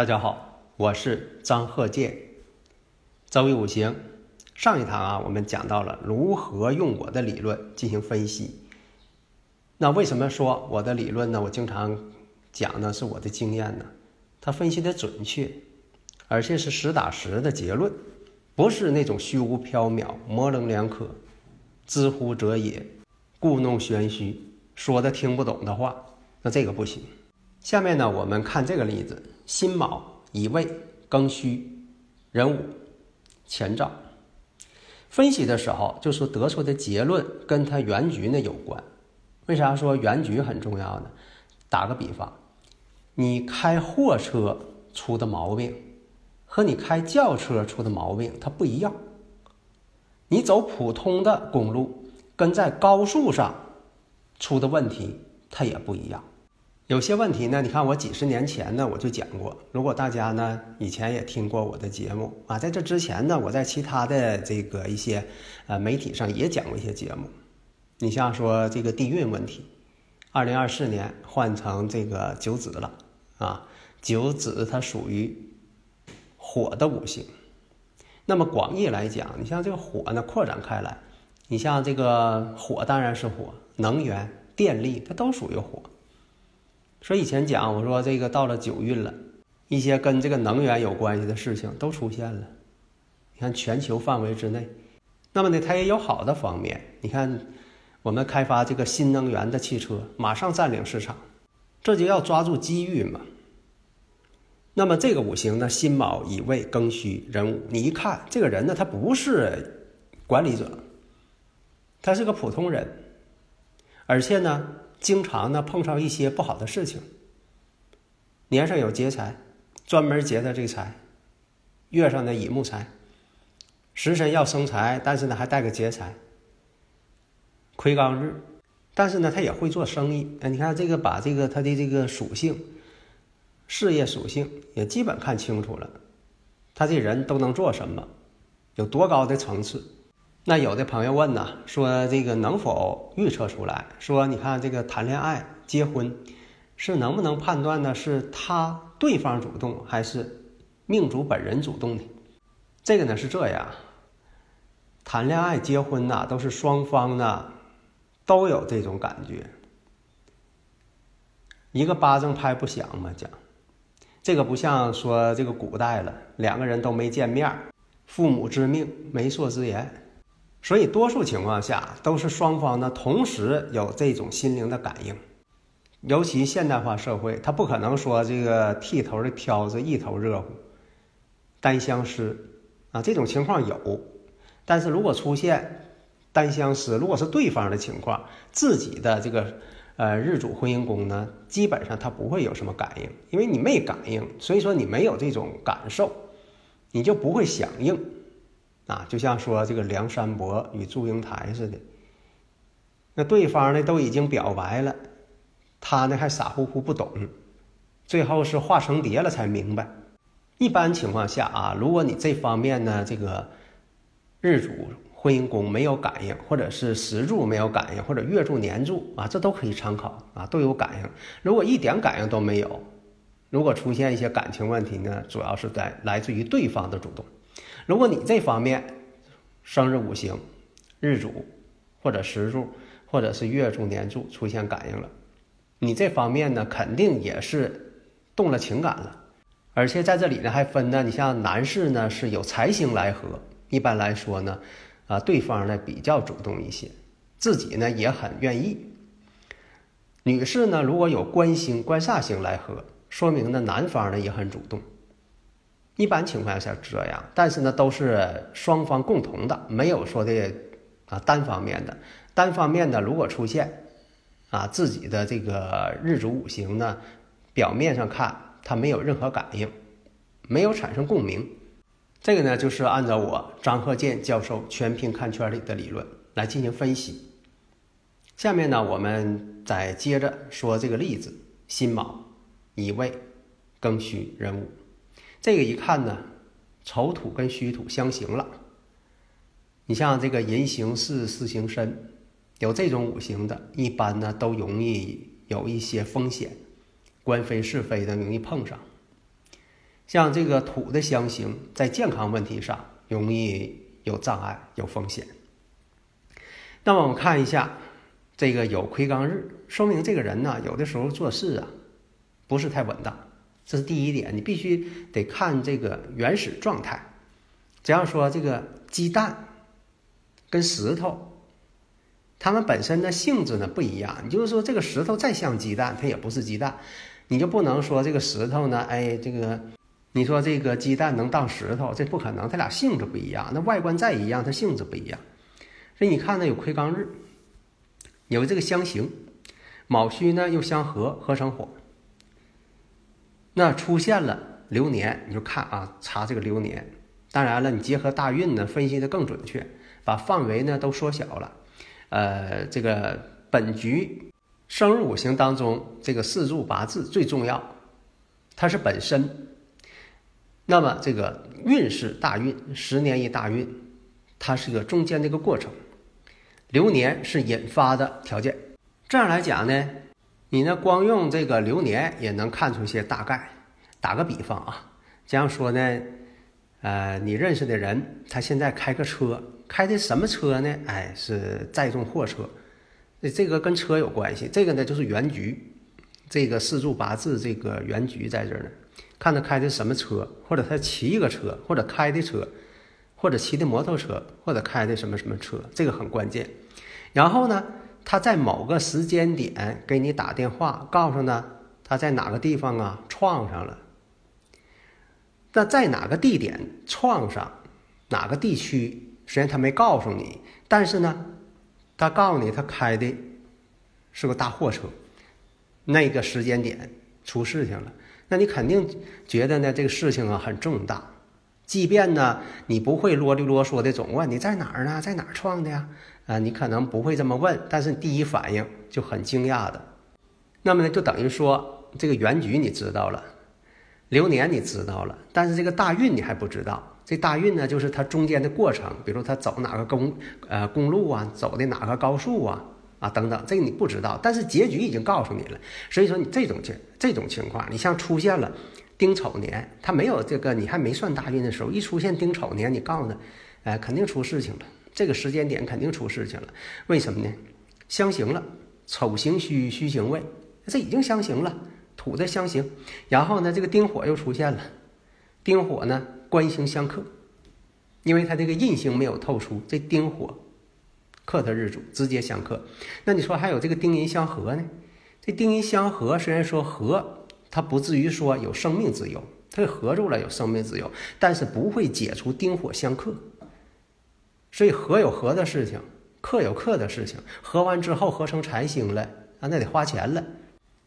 大家好，我是张鹤剑。周易五行上一堂啊，我们讲到了如何用我的理论进行分析。那为什么说我的理论呢？我经常讲的是我的经验呢，它分析的准确，而且是实打实的结论，不是那种虚无缥缈、模棱两可、知乎者也、故弄玄虚、说的听不懂的话，那这个不行。下面呢，我们看这个例子。辛卯、乙未、庚戌、壬午、乾兆，分析的时候就是得出的结论跟它原局呢有关。为啥说原局很重要呢？打个比方，你开货车出的毛病和你开轿车出的毛病它不一样。你走普通的公路跟在高速上出的问题它也不一样。有些问题呢，你看我几十年前呢我就讲过。如果大家呢以前也听过我的节目啊，在这之前呢，我在其他的这个一些呃媒体上也讲过一些节目。你像说这个地运问题，二零二四年换成这个九子了啊，九子它属于火的五行。那么广义来讲，你像这个火呢扩展开来，你像这个火当然是火，能源、电力它都属于火。所以以前讲，我说这个到了九运了，一些跟这个能源有关系的事情都出现了。你看全球范围之内，那么呢，它也有好的方面。你看，我们开发这个新能源的汽车，马上占领市场，这就要抓住机遇嘛。那么这个五行呢，辛卯、乙未、庚戌、壬午，你一看这个人呢，他不是管理者，他是个普通人，而且呢。经常呢碰上一些不好的事情，年上有劫财，专门劫的这个财；月上的乙木财，食神要生财，但是呢还带个劫财。魁罡日，但是呢他也会做生意。哎，你看这个把这个他的这个属性，事业属性也基本看清楚了，他这人都能做什么，有多高的层次。那有的朋友问呢，说这个能否预测出来？说你看这个谈恋爱、结婚，是能不能判断呢？是他对方主动，还是命主本人主动的？这个呢是这样，谈恋爱、结婚呐，都是双方呢都有这种感觉，一个巴掌拍不响嘛。讲这个不像说这个古代了，两个人都没见面，父母之命，媒妁之言。所以，多数情况下都是双方呢同时有这种心灵的感应。尤其现代化社会，他不可能说这个剃头的挑子一头热乎，单相思啊，这种情况有。但是如果出现单相思，如果是对方的情况，自己的这个呃日主婚姻宫呢，基本上他不会有什么感应，因为你没感应，所以说你没有这种感受，你就不会响应。啊，就像说这个梁山伯与祝英台似的，那对方呢都已经表白了，他呢还傻乎乎不懂，最后是化成蝶了才明白。一般情况下啊，如果你这方面呢这个日主婚姻宫没有感应，或者是时柱没有感应，或者月柱年柱啊，这都可以参考啊，都有感应。如果一点感应都没有，如果出现一些感情问题呢，主要是在来自于对方的主动。如果你这方面生日五行、日主或者时柱或者是月柱年柱出现感应了，你这方面呢肯定也是动了情感了，而且在这里呢还分呢，你像男士呢是有财星来合，一般来说呢，啊对方呢比较主动一些，自己呢也很愿意。女士呢如果有官星、官煞星来合，说明呢男方呢也很主动。一般情况下是这样，但是呢，都是双方共同的，没有说的啊单方面的。单方面的如果出现啊自己的这个日主五行呢，表面上看它没有任何感应，没有产生共鸣。这个呢，就是按照我张鹤健教授全凭看圈里的理论来进行分析。下面呢，我们再接着说这个例子：辛卯、乙未、庚戌、壬午。这个一看呢，丑土跟戌土相刑了。你像这个寅行巳，巳行申，有这种五行的，一般呢都容易有一些风险，官非是非的容易碰上。像这个土的相刑，在健康问题上容易有障碍、有风险。那么我们看一下，这个有魁罡日，说明这个人呢，有的时候做事啊，不是太稳当。这是第一点，你必须得看这个原始状态。只要说这个鸡蛋跟石头，它们本身的性质呢不一样。你就是说这个石头再像鸡蛋，它也不是鸡蛋，你就不能说这个石头呢，哎，这个你说这个鸡蛋能当石头，这不可能，它俩性质不一样。那外观再一样，它性质不一样。所以你看呢，有魁罡日，有这个相刑，卯戌呢又相合，合成火。那出现了流年，你就看啊，查这个流年。当然了，你结合大运呢，分析的更准确，把范围呢都缩小了。呃，这个本局生日五行当中，这个四柱八字最重要，它是本身。那么这个运势大运，十年一大运，它是个中间的一个过程。流年是引发的条件。这样来讲呢？你呢？光用这个流年也能看出些大概。打个比方啊，这样说呢，呃，你认识的人，他现在开个车，开的什么车呢？哎，是载重货车。那这个跟车有关系。这个呢，就是原局，这个四柱八字这个原局在这儿呢。看他开的什么车，或者他骑一个车，或者开的车，或者骑的摩托车，或者开的什么什么车，这个很关键。然后呢？他在某个时间点给你打电话，告诉呢他在哪个地方啊撞上了。那在哪个地点撞上，哪个地区，虽然他没告诉你，但是呢，他告诉你他开的是个大货车，那个时间点出事情了，那你肯定觉得呢这个事情啊很重大。即便呢你不会啰里啰嗦的总问你在哪儿呢，在哪儿创的呀？啊，你可能不会这么问，但是第一反应就很惊讶的。那么呢，就等于说这个原局你知道了，流年你知道了，但是这个大运你还不知道。这大运呢，就是它中间的过程，比如他走哪个公呃公路啊，走的哪个高速啊啊等等，这个你不知道。但是结局已经告诉你了。所以说你这种情这种情况，你像出现了丁丑年，他没有这个，你还没算大运的时候，一出现丁丑年，你告诉他，哎，肯定出事情了。这个时间点肯定出事情了，为什么呢？相刑了，丑行戌，戌行未，这已经相刑了，土的相刑。然后呢，这个丁火又出现了，丁火呢官星相克，因为它这个印星没有透出，这丁火克他日主，直接相克。那你说还有这个丁寅相合呢？这丁寅相合虽然说合，它不至于说有生命之忧，它合住了有生命之忧，但是不会解除丁火相克。所以合有合的事情，克有克的事情，合完之后合成财星了啊，那得花钱了。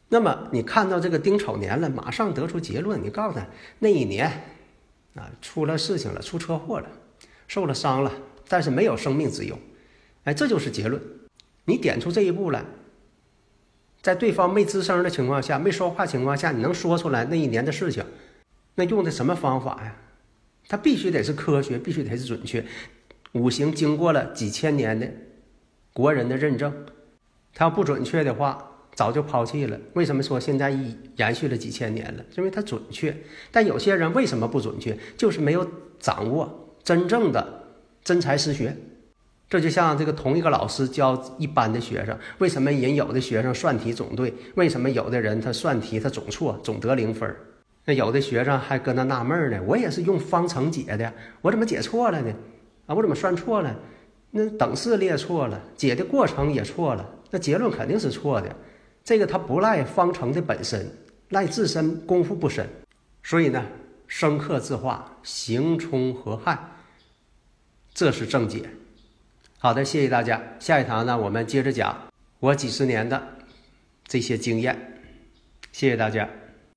那么你看到这个丁丑年了，马上得出结论，你告诉他那一年啊出了事情了，出车祸了，受了伤了，但是没有生命之忧，哎，这就是结论。你点出这一步来，在对方没吱声的情况下，没说话情况下，你能说出来那一年的事情，那用的什么方法呀？他必须得是科学，必须得是准确。五行经过了几千年的国人的认证，它要不准确的话，早就抛弃了。为什么说现在一延续了几千年了？因为它准确。但有些人为什么不准确？就是没有掌握真正的真才实学。这就像这个同一个老师教一般的学生，为什么人有的学生算题总对？为什么有的人他算题他总错，总得零分？那有的学生还搁那纳闷呢，我也是用方程解的，我怎么解错了呢？啊，我怎么算错了？那等式列错了，解的过程也错了，那结论肯定是错的。这个它不赖方程的本身，赖自身功夫不深。所以呢，生克自化，行冲合害，这是正解。好的，谢谢大家。下一堂呢，我们接着讲我几十年的这些经验。谢谢大家。